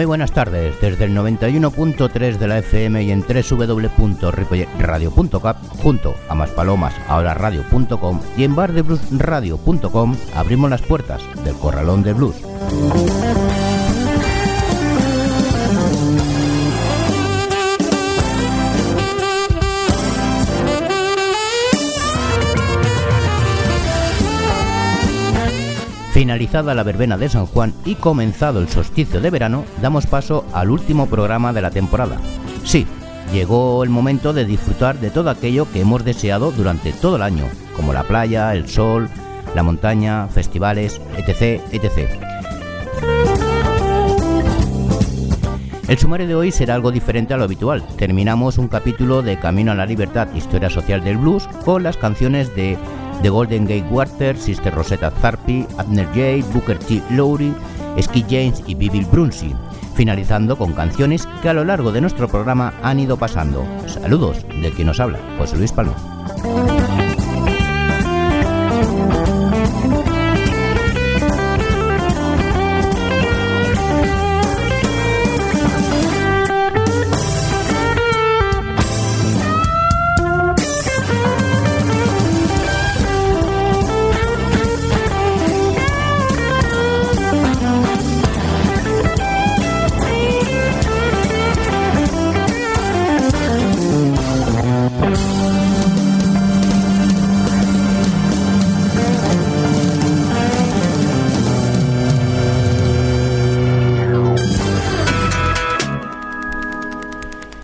Muy buenas tardes, desde el 91.3 de la FM y en www.radio.cap junto a Maspalomas, ahora radio.com y en bardebluesradio.com abrimos las puertas del Corralón de Blues. Finalizada la verbena de San Juan y comenzado el solsticio de verano, damos paso al último programa de la temporada. Sí, llegó el momento de disfrutar de todo aquello que hemos deseado durante todo el año, como la playa, el sol, la montaña, festivales, etc. etc. El sumario de hoy será algo diferente a lo habitual. Terminamos un capítulo de Camino a la Libertad, Historia Social del Blues, con las canciones de The Golden Gate Water, Sister Rosetta Tharpe, Abner Jay, Booker T. Lowry, Ski James y Bill Brunsey, finalizando con canciones que a lo largo de nuestro programa han ido pasando. Saludos de quien nos habla, José Luis Palma.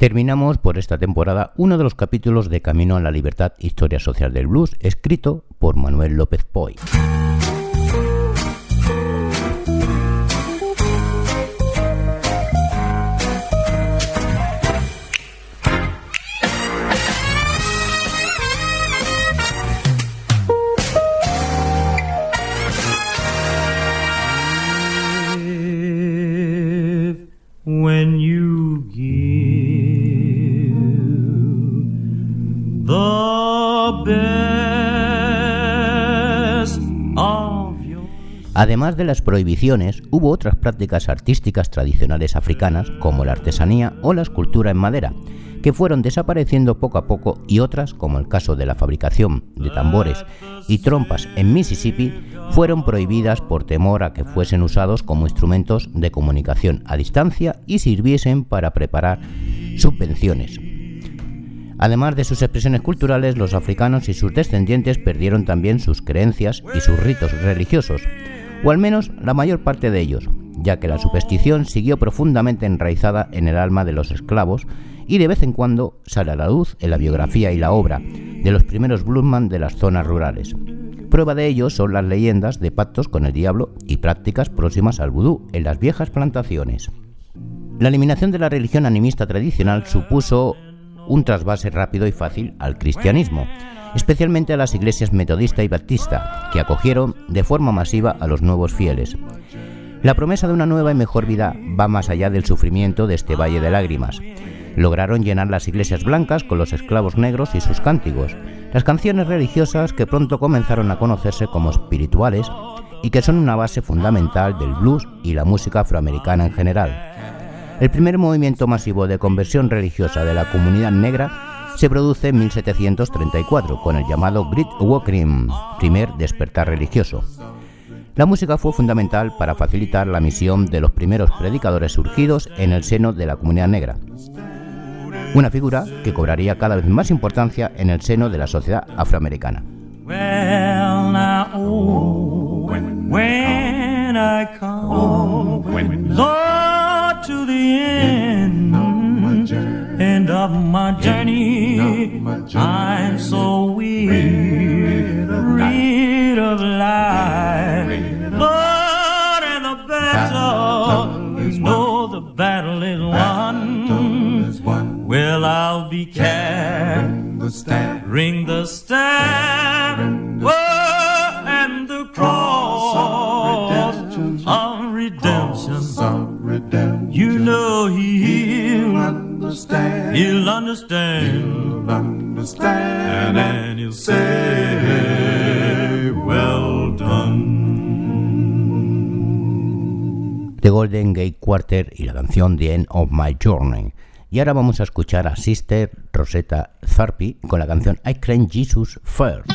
Terminamos por esta temporada uno de los capítulos de Camino a la Libertad, Historia Social del Blues, escrito por Manuel López Poy. Además de las prohibiciones, hubo otras prácticas artísticas tradicionales africanas, como la artesanía o la escultura en madera, que fueron desapareciendo poco a poco y otras, como el caso de la fabricación de tambores y trompas en Mississippi, fueron prohibidas por temor a que fuesen usados como instrumentos de comunicación a distancia y sirviesen para preparar subvenciones. Además de sus expresiones culturales, los africanos y sus descendientes perdieron también sus creencias y sus ritos religiosos, o al menos la mayor parte de ellos, ya que la superstición siguió profundamente enraizada en el alma de los esclavos y de vez en cuando sale a la luz en la biografía y la obra de los primeros bluesman de las zonas rurales. Prueba de ello son las leyendas de pactos con el diablo y prácticas próximas al vudú en las viejas plantaciones. La eliminación de la religión animista tradicional supuso un trasvase rápido y fácil al cristianismo, especialmente a las iglesias metodista y baptista, que acogieron de forma masiva a los nuevos fieles. La promesa de una nueva y mejor vida va más allá del sufrimiento de este valle de lágrimas. Lograron llenar las iglesias blancas con los esclavos negros y sus cánticos, las canciones religiosas que pronto comenzaron a conocerse como espirituales y que son una base fundamental del blues y la música afroamericana en general. El primer movimiento masivo de conversión religiosa de la comunidad negra se produce en 1734 con el llamado Great Awakening, primer despertar religioso. La música fue fundamental para facilitar la misión de los primeros predicadores surgidos en el seno de la comunidad negra. Una figura que cobraría cada vez más importancia en el seno de la sociedad afroamericana. end of my journey. I'm so weary, rid of life. Lord, in the battle, you know the battle is won. Well, I'll be carrying the staff, ring the staff, oh, and the cross of redemption. You know he'll understand. He'll understand. He'll understand. And he'll say, well done. The Golden Gate Quarter y la canción The End of My Journey. Y ahora vamos a escuchar a Sister Rosetta Tharpe con la canción I Claim Jesus First.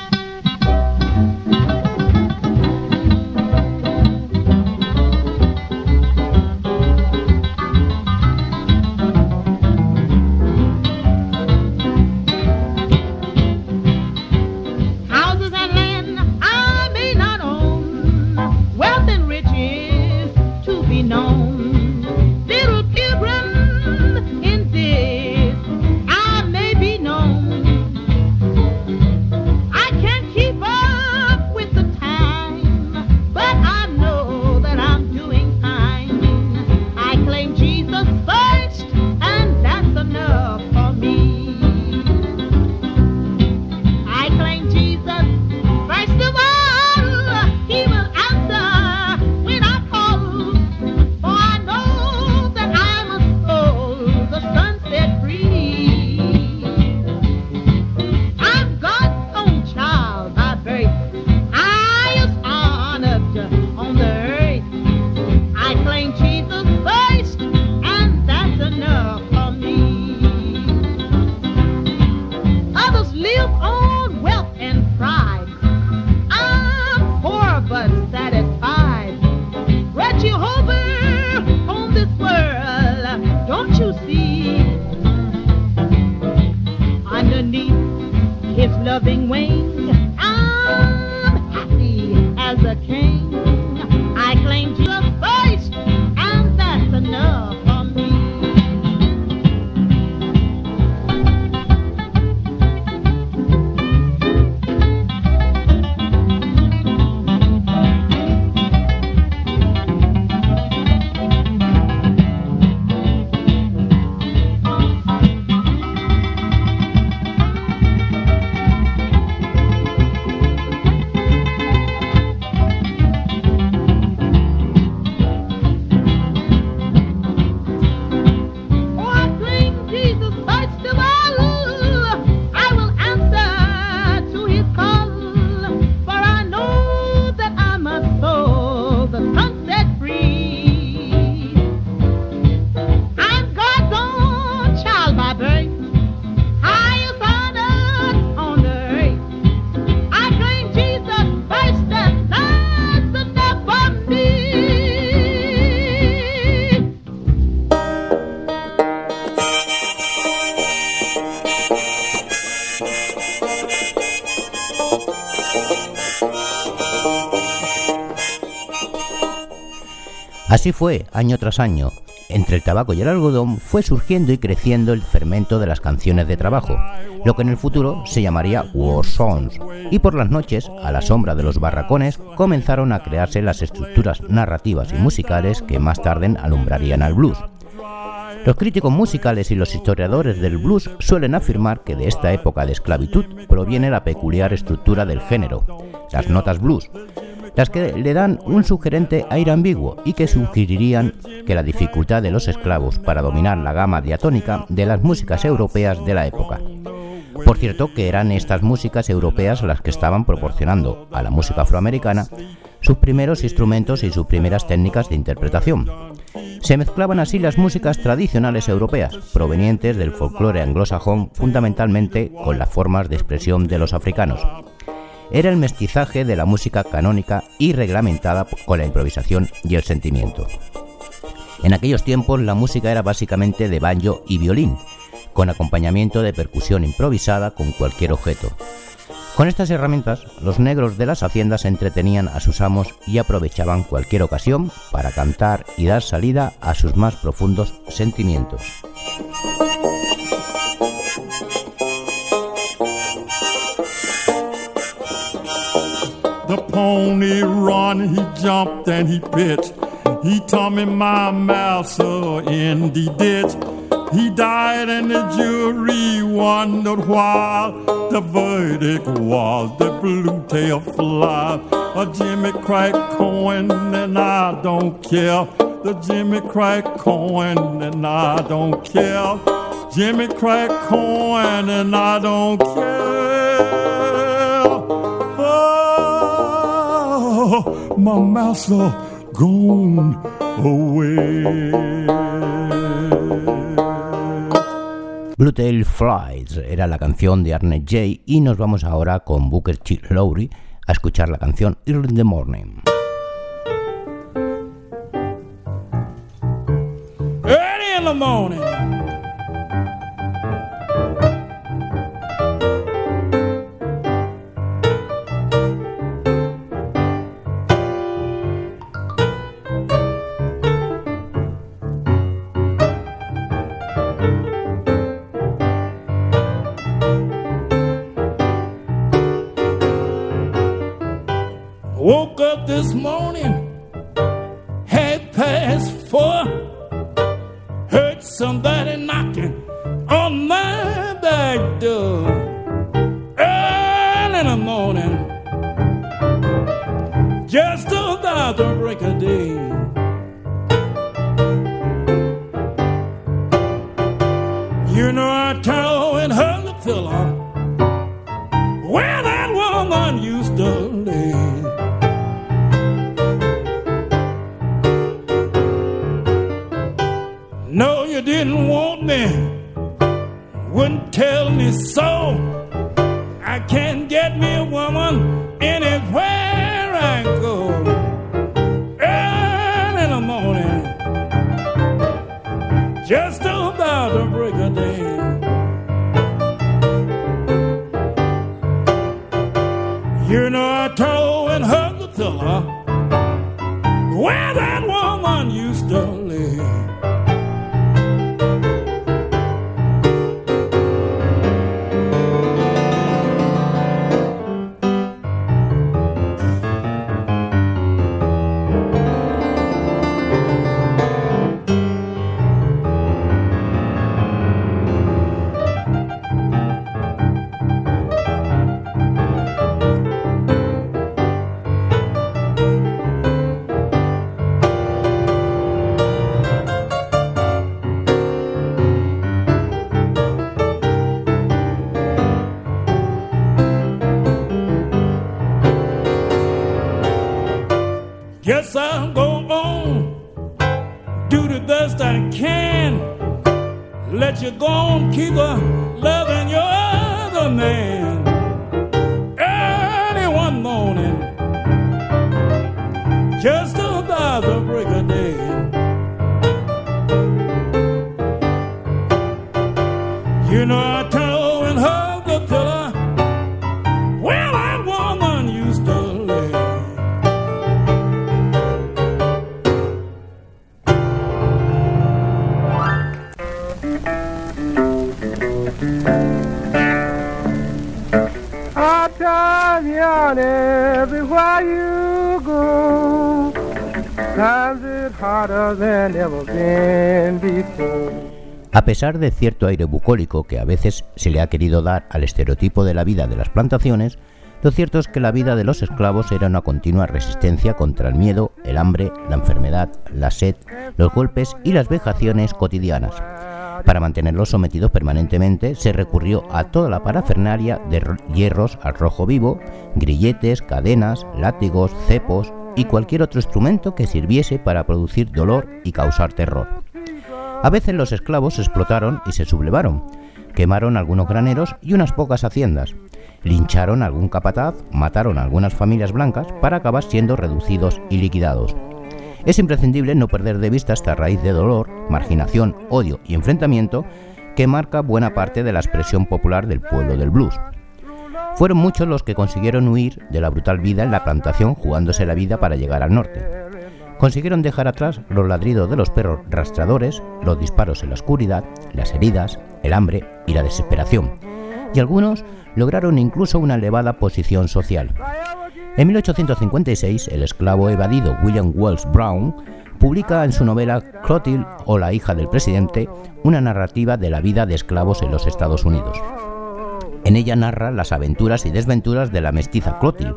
Así fue, año tras año. Entre el tabaco y el algodón fue surgiendo y creciendo el fermento de las canciones de trabajo, lo que en el futuro se llamaría war songs, y por las noches, a la sombra de los barracones, comenzaron a crearse las estructuras narrativas y musicales que más tarde alumbrarían al blues. Los críticos musicales y los historiadores del blues suelen afirmar que de esta época de esclavitud proviene la peculiar estructura del género, las notas blues, las que le dan un sugerente aire ambiguo y que sugerirían que la dificultad de los esclavos para dominar la gama diatónica de las músicas europeas de la época. Por cierto que eran estas músicas europeas las que estaban proporcionando a la música afroamericana sus primeros instrumentos y sus primeras técnicas de interpretación. Se mezclaban así las músicas tradicionales europeas, provenientes del folclore anglosajón fundamentalmente con las formas de expresión de los africanos era el mestizaje de la música canónica y reglamentada con la improvisación y el sentimiento. En aquellos tiempos la música era básicamente de banjo y violín, con acompañamiento de percusión improvisada con cualquier objeto. Con estas herramientas, los negros de las haciendas entretenían a sus amos y aprovechaban cualquier ocasión para cantar y dar salida a sus más profundos sentimientos. The pony run, he jumped and he bit. He me my master in the ditch. He died and the jury wondered why the verdict was the blue tail fly. A Jimmy Crack coin and I don't care. The Jimmy Crack coin and I don't care. Jimmy Crack coin and I don't care. My master gone away. Blue Tail Flies era la canción de Arnett J y nos vamos ahora con Booker T. Lowry a escuchar la canción Early in the Morning. Early in the morning. A pesar de cierto aire bucólico que a veces se le ha querido dar al estereotipo de la vida de las plantaciones, lo cierto es que la vida de los esclavos era una continua resistencia contra el miedo, el hambre, la enfermedad, la sed, los golpes y las vejaciones cotidianas. Para mantenerlos sometidos permanentemente se recurrió a toda la parafernalia de hierros al rojo vivo, grilletes, cadenas, látigos, cepos y cualquier otro instrumento que sirviese para producir dolor y causar terror. A veces los esclavos explotaron y se sublevaron, quemaron algunos graneros y unas pocas haciendas, lincharon algún capataz, mataron algunas familias blancas para acabar siendo reducidos y liquidados. Es imprescindible no perder de vista esta raíz de dolor, marginación, odio y enfrentamiento que marca buena parte de la expresión popular del pueblo del blues. Fueron muchos los que consiguieron huir de la brutal vida en la plantación jugándose la vida para llegar al norte. Consiguieron dejar atrás los ladridos de los perros rastradores, los disparos en la oscuridad, las heridas, el hambre y la desesperación. Y algunos lograron incluso una elevada posición social. En 1856, el esclavo evadido William Wells Brown publica en su novela Clotilde o la hija del presidente una narrativa de la vida de esclavos en los Estados Unidos. En ella narra las aventuras y desventuras de la mestiza Clotilde.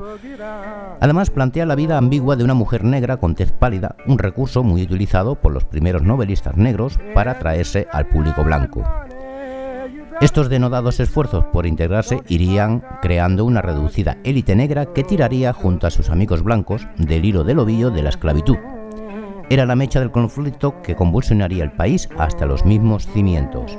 Además plantea la vida ambigua de una mujer negra con tez pálida, un recurso muy utilizado por los primeros novelistas negros para atraerse al público blanco. Estos denodados esfuerzos por integrarse irían creando una reducida élite negra que tiraría junto a sus amigos blancos del hilo del ovillo de la esclavitud. era la mecha del conflicto que convulsionaría el país hasta los mismos cimientos.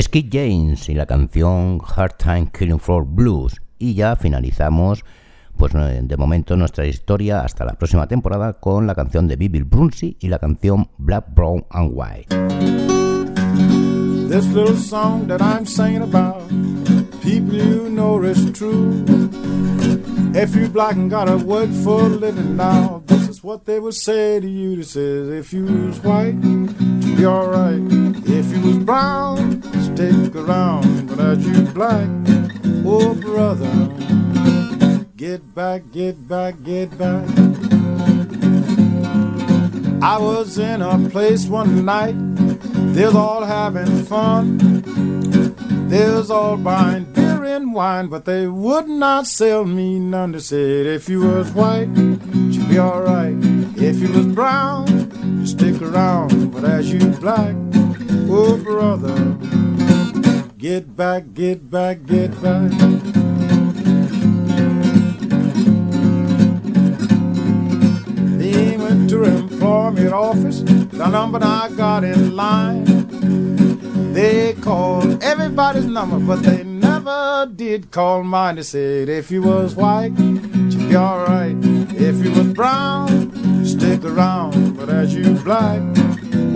Skid James y la canción Hard Time Killing Floor Blues. Y ya finalizamos, pues de momento, nuestra historia hasta la próxima temporada con la canción de Bill Brunsey y la canción Black, Brown and White. This little song that I'm singing about, people you know is true. If you black and got a work for a living now, this is what they would say to you. This is if you was white, you'd alright. If you was brown, stick around, but as you black, oh brother, get back, get back, get back. I was in a place one night, they was all having fun. They was all buying beer and wine, but they would not sell me none. They said if you was white, you'd be alright. If you was brown, you stick around, but as you black, oh brother, Get back, get back, get back. To employment office, the number I got in line. They called everybody's number, but they never did call mine. They said if you was white, you'd be alright. If you was brown, stick around. But as you black,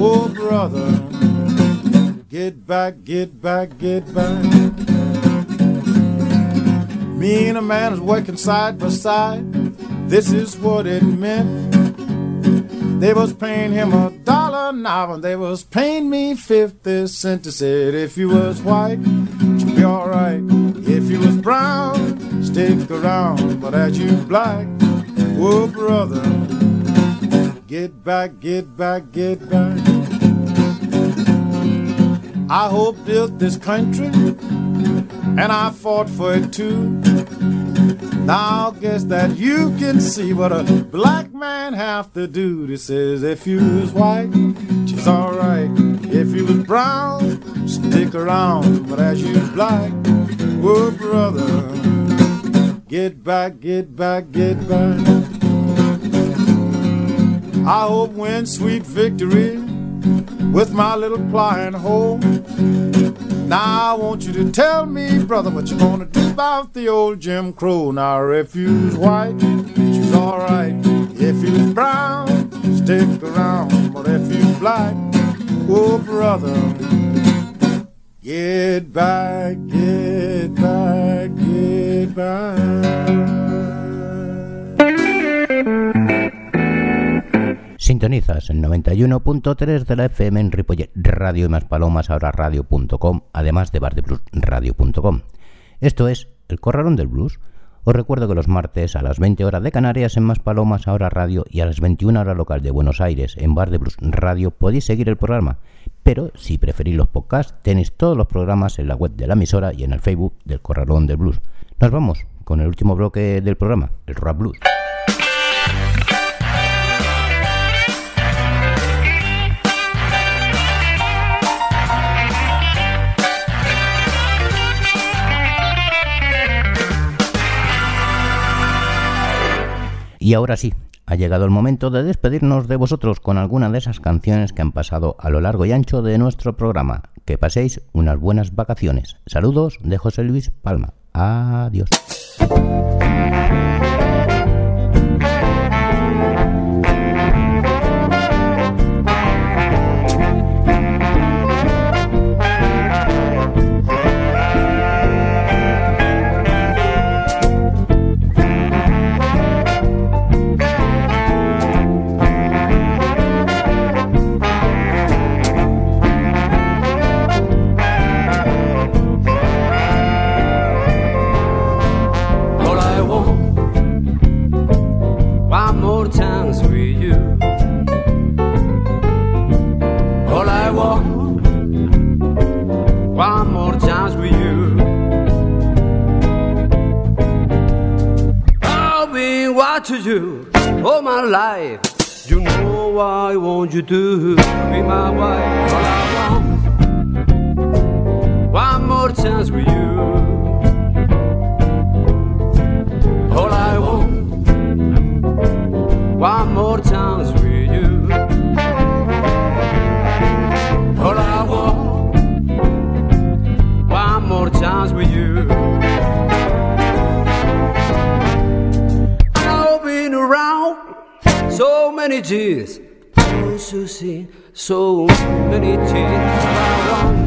oh brother, Get back, get back, get back. Me and a man was working side by side. This is what it meant. They was paying him a dollar an hour, and they was paying me fifty cents. They said if you was white, you'd be alright. If you was brown, stick around. But as you black, oh brother, get back, get back, get back. I hope built this country, and I fought for it too. Now guess that you can see what a black man have to do. This is if you was white, she's alright. If you was brown, stick around. But as you black, oh brother, get back, get back, get back. I hope when sweet victory with my little plying hoe. Now I want you to tell me, brother, what you're gonna do about the old Jim Crow. Now if you's white, she's alright. If you's brown, stick around. But if you black, oh brother, get back, get back, get back. Sintonizas en 91.3 de la FM en Ripollet Radio y más palomas ahora radio.com, además de radio.com. Esto es El Corralón del Blues. Os recuerdo que los martes a las 20 horas de Canarias en Más Palomas Ahora Radio y a las 21 horas local de Buenos Aires en Bar de Blues Radio podéis seguir el programa. Pero si preferís los podcasts, tenéis todos los programas en la web de la emisora y en el Facebook del Corralón del Blues. Nos vamos con el último bloque del programa, el Rap Blues. Y ahora sí, ha llegado el momento de despedirnos de vosotros con alguna de esas canciones que han pasado a lo largo y ancho de nuestro programa. Que paséis unas buenas vacaciones. Saludos de José Luis Palma. Adiós. you do? Be my wife, all I want. One more chance with you. All I want. One more chance with you. All I want. One more chance with you. I've been around so many years. Susie, so many things I want.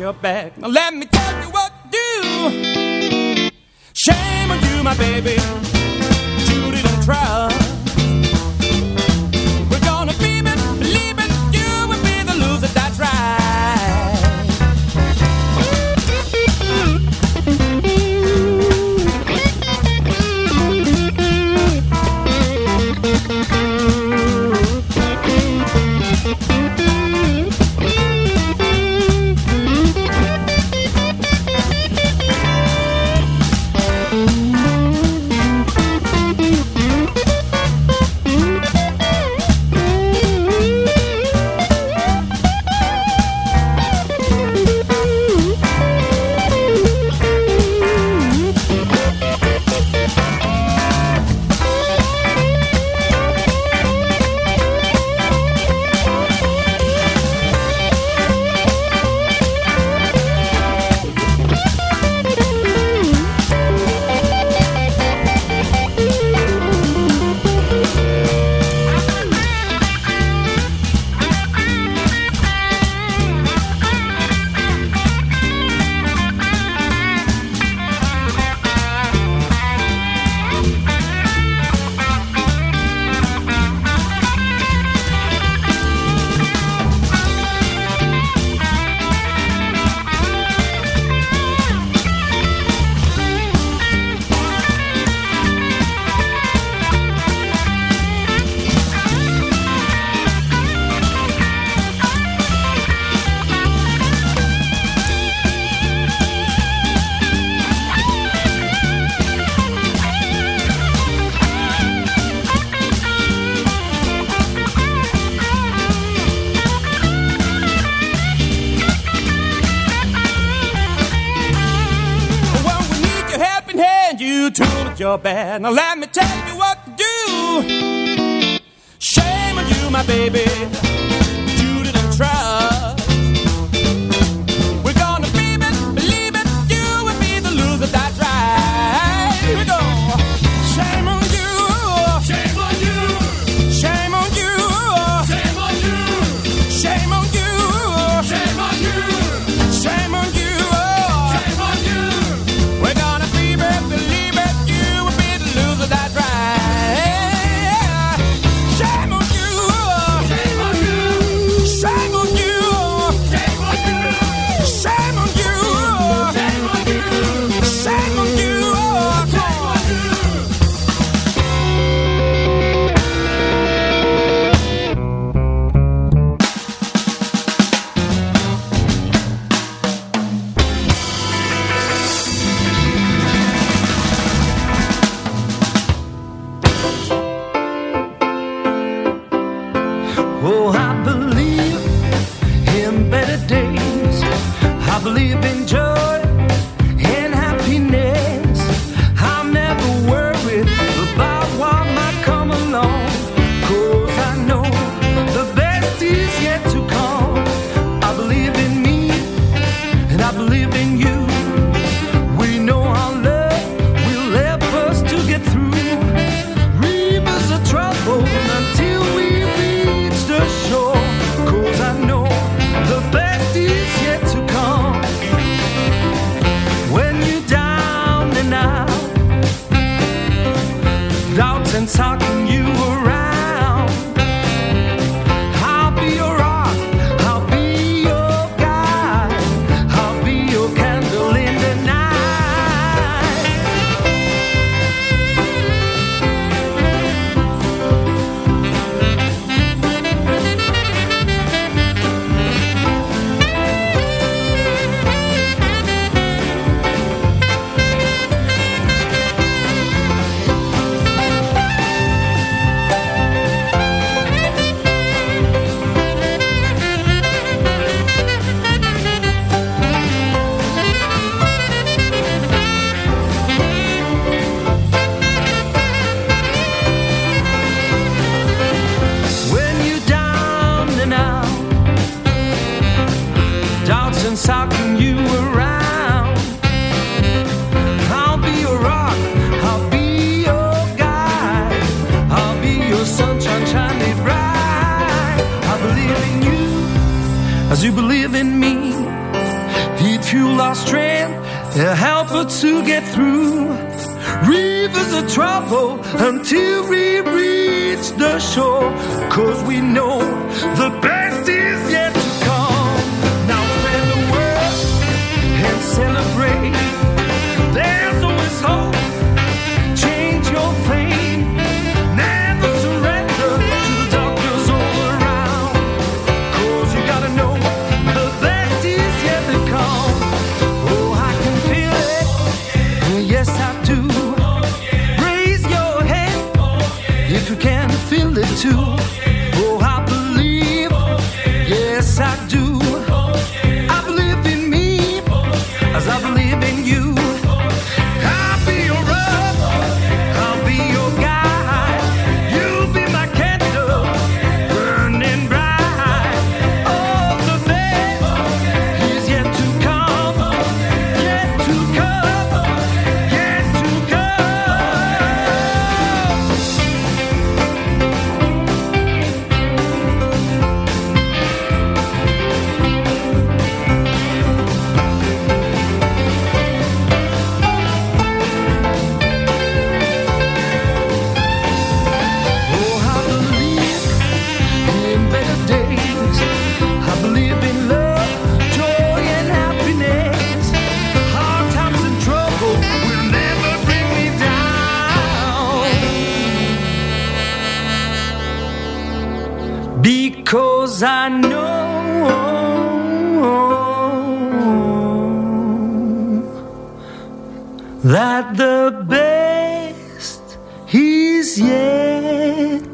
your back. Let me. your banner. Let Oh, I believe in better days. I believe in joy. as you believe in me. He'd fuel our strength, he'll help us to get through rivers of trouble until we reach the shore. Cause we know the best is yet too. cause I know that the best he's yet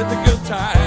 It's the good times.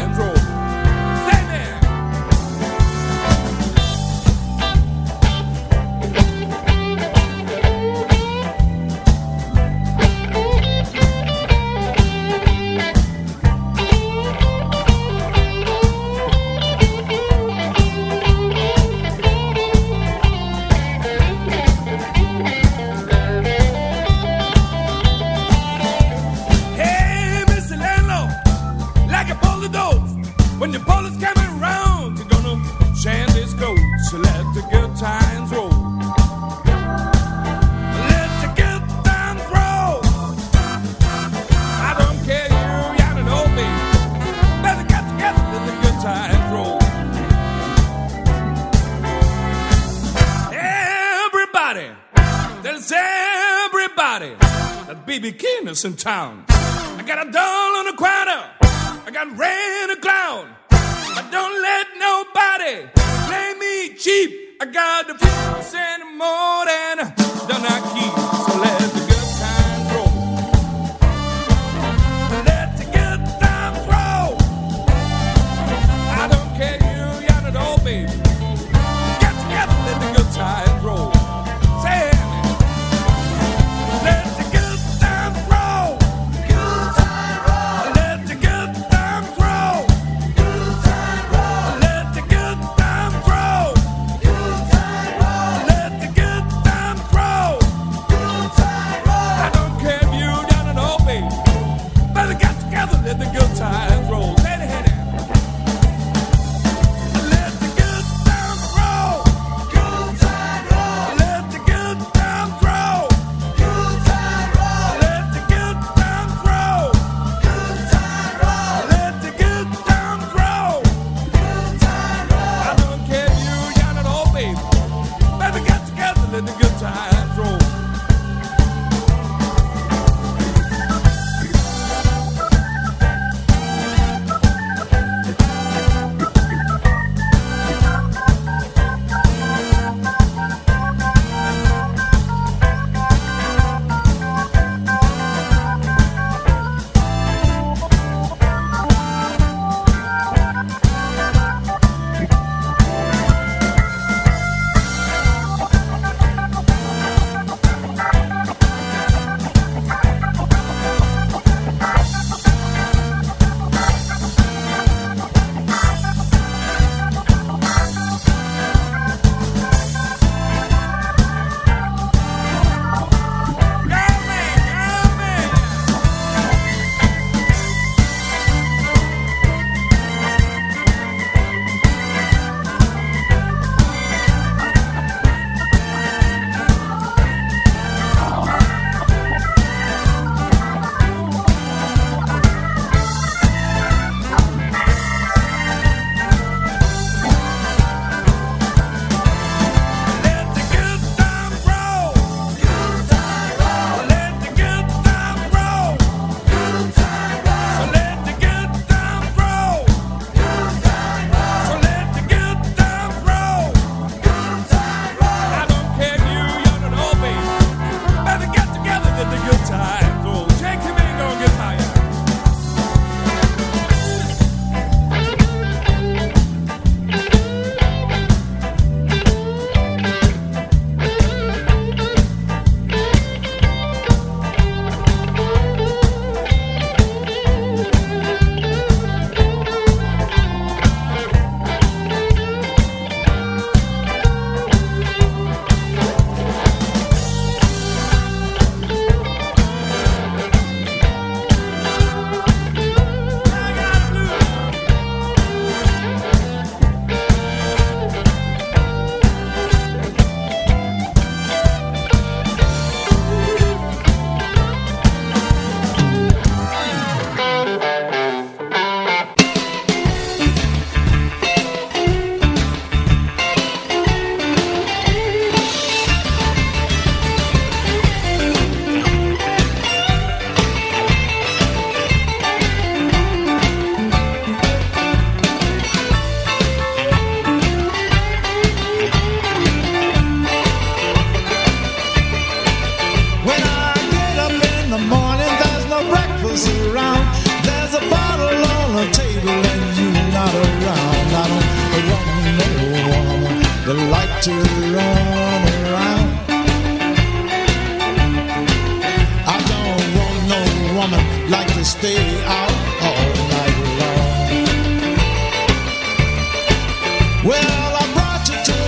in town. I got a doll on the quarter. I got red in a clown. I don't let nobody play me cheap. I got the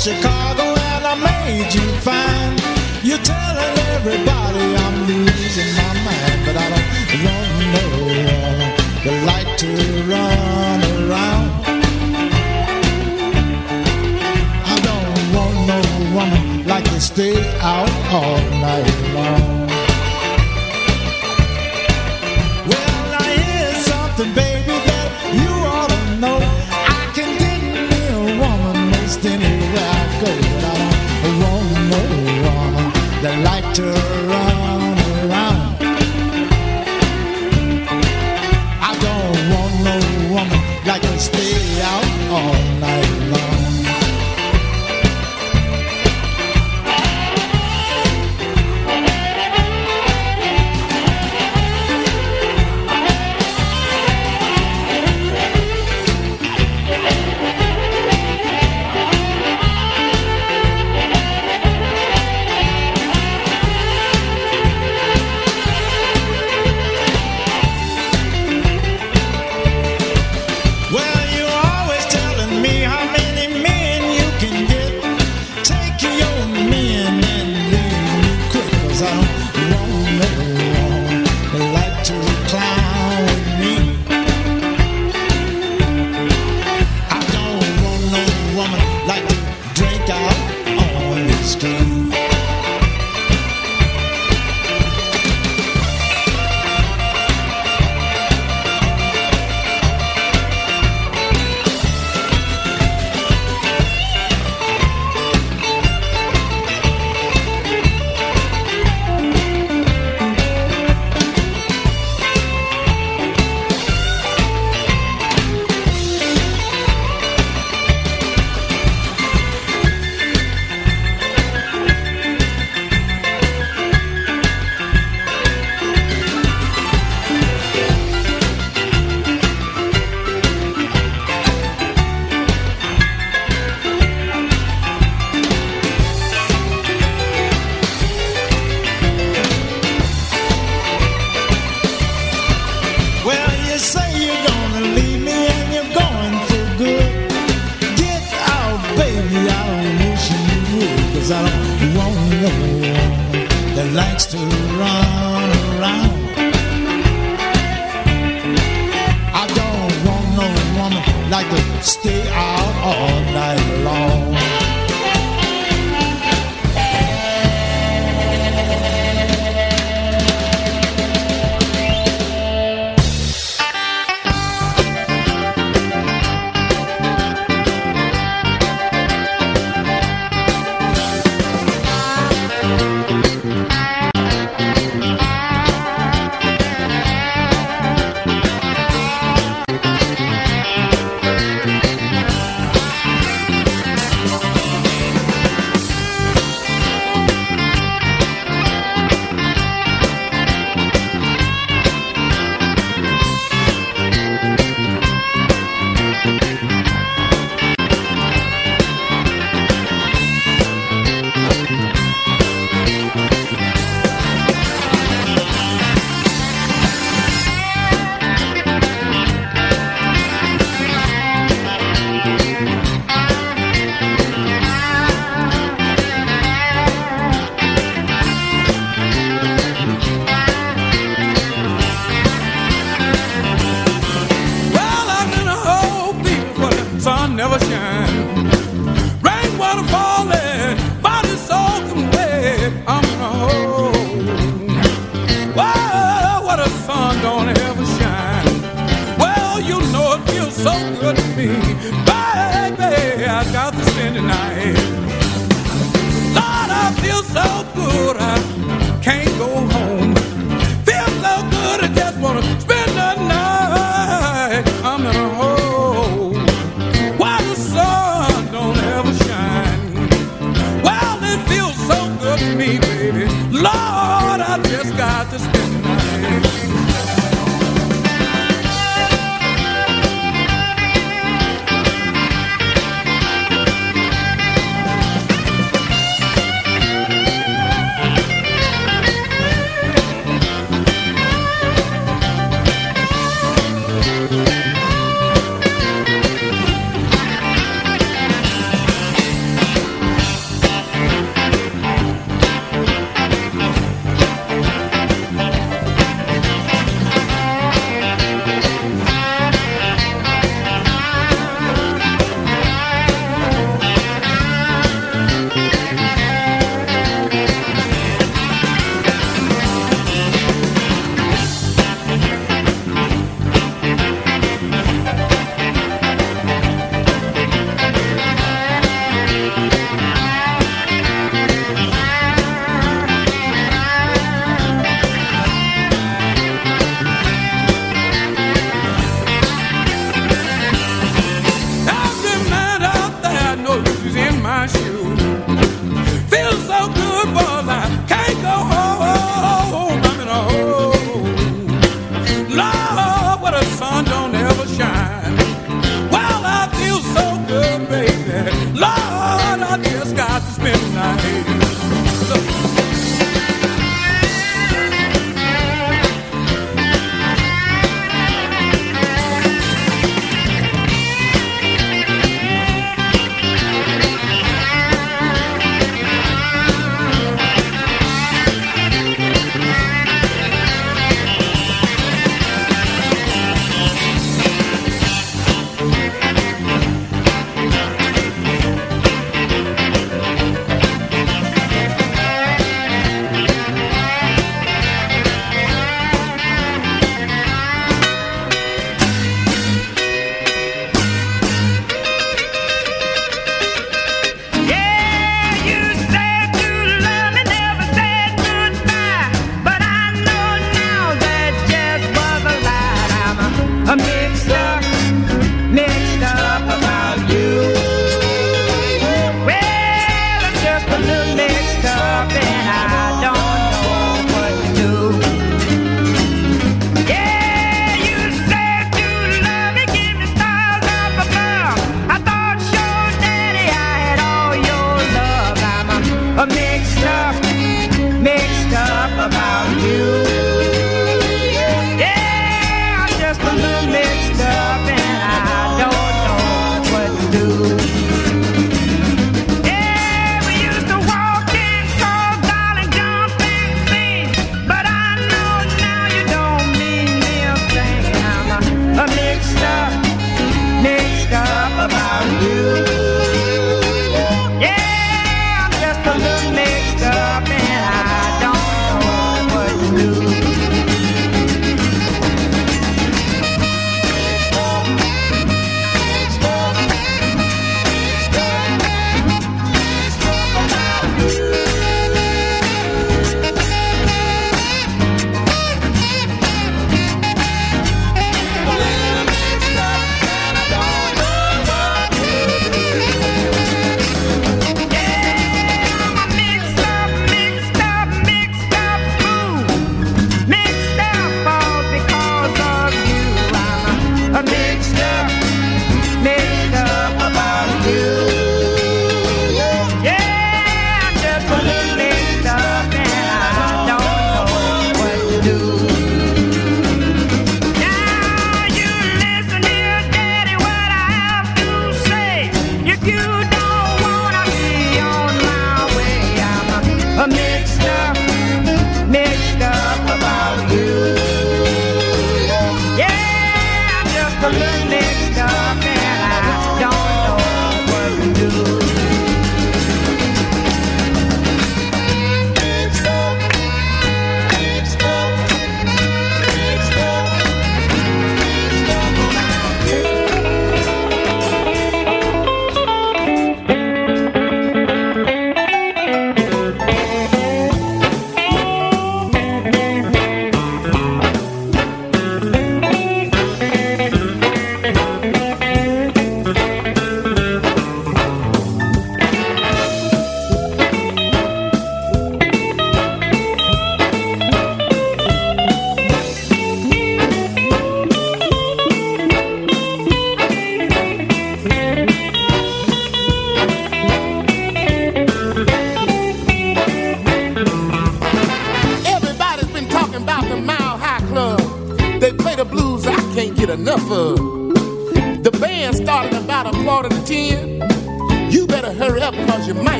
Chicago and I made you fine. You're telling everybody I'm losing my mind, but I don't want no one that like to run around. I don't want no woman like to stay out all night long.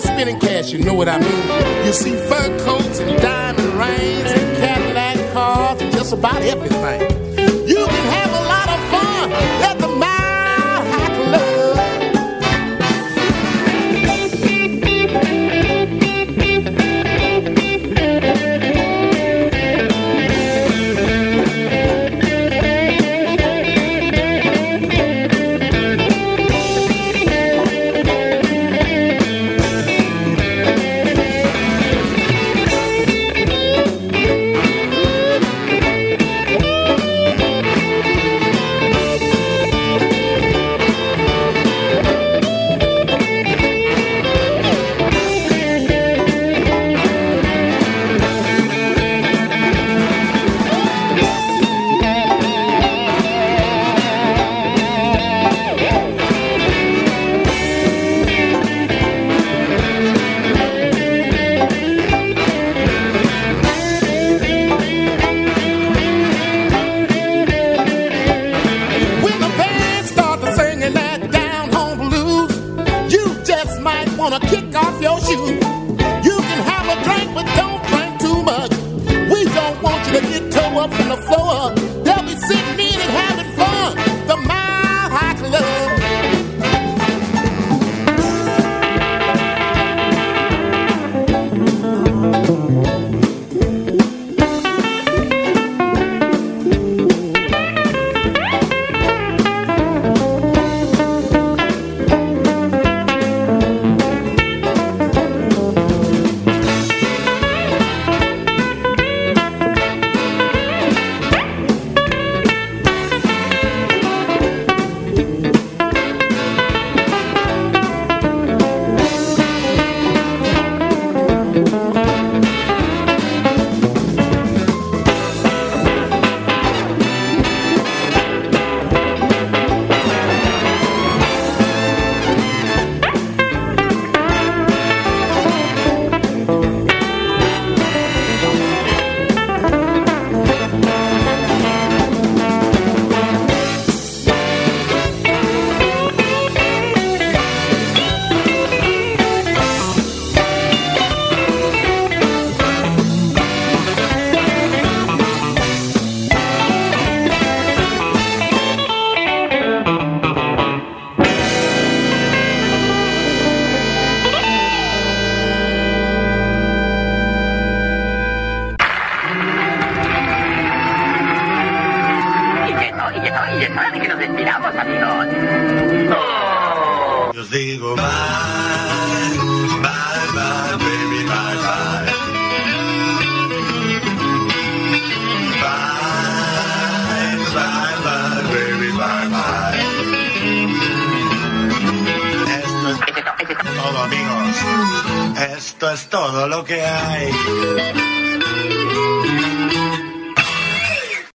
still spending cash, you know what I mean. You see fur coats and diamond rings and Cadillac cars and just about everything.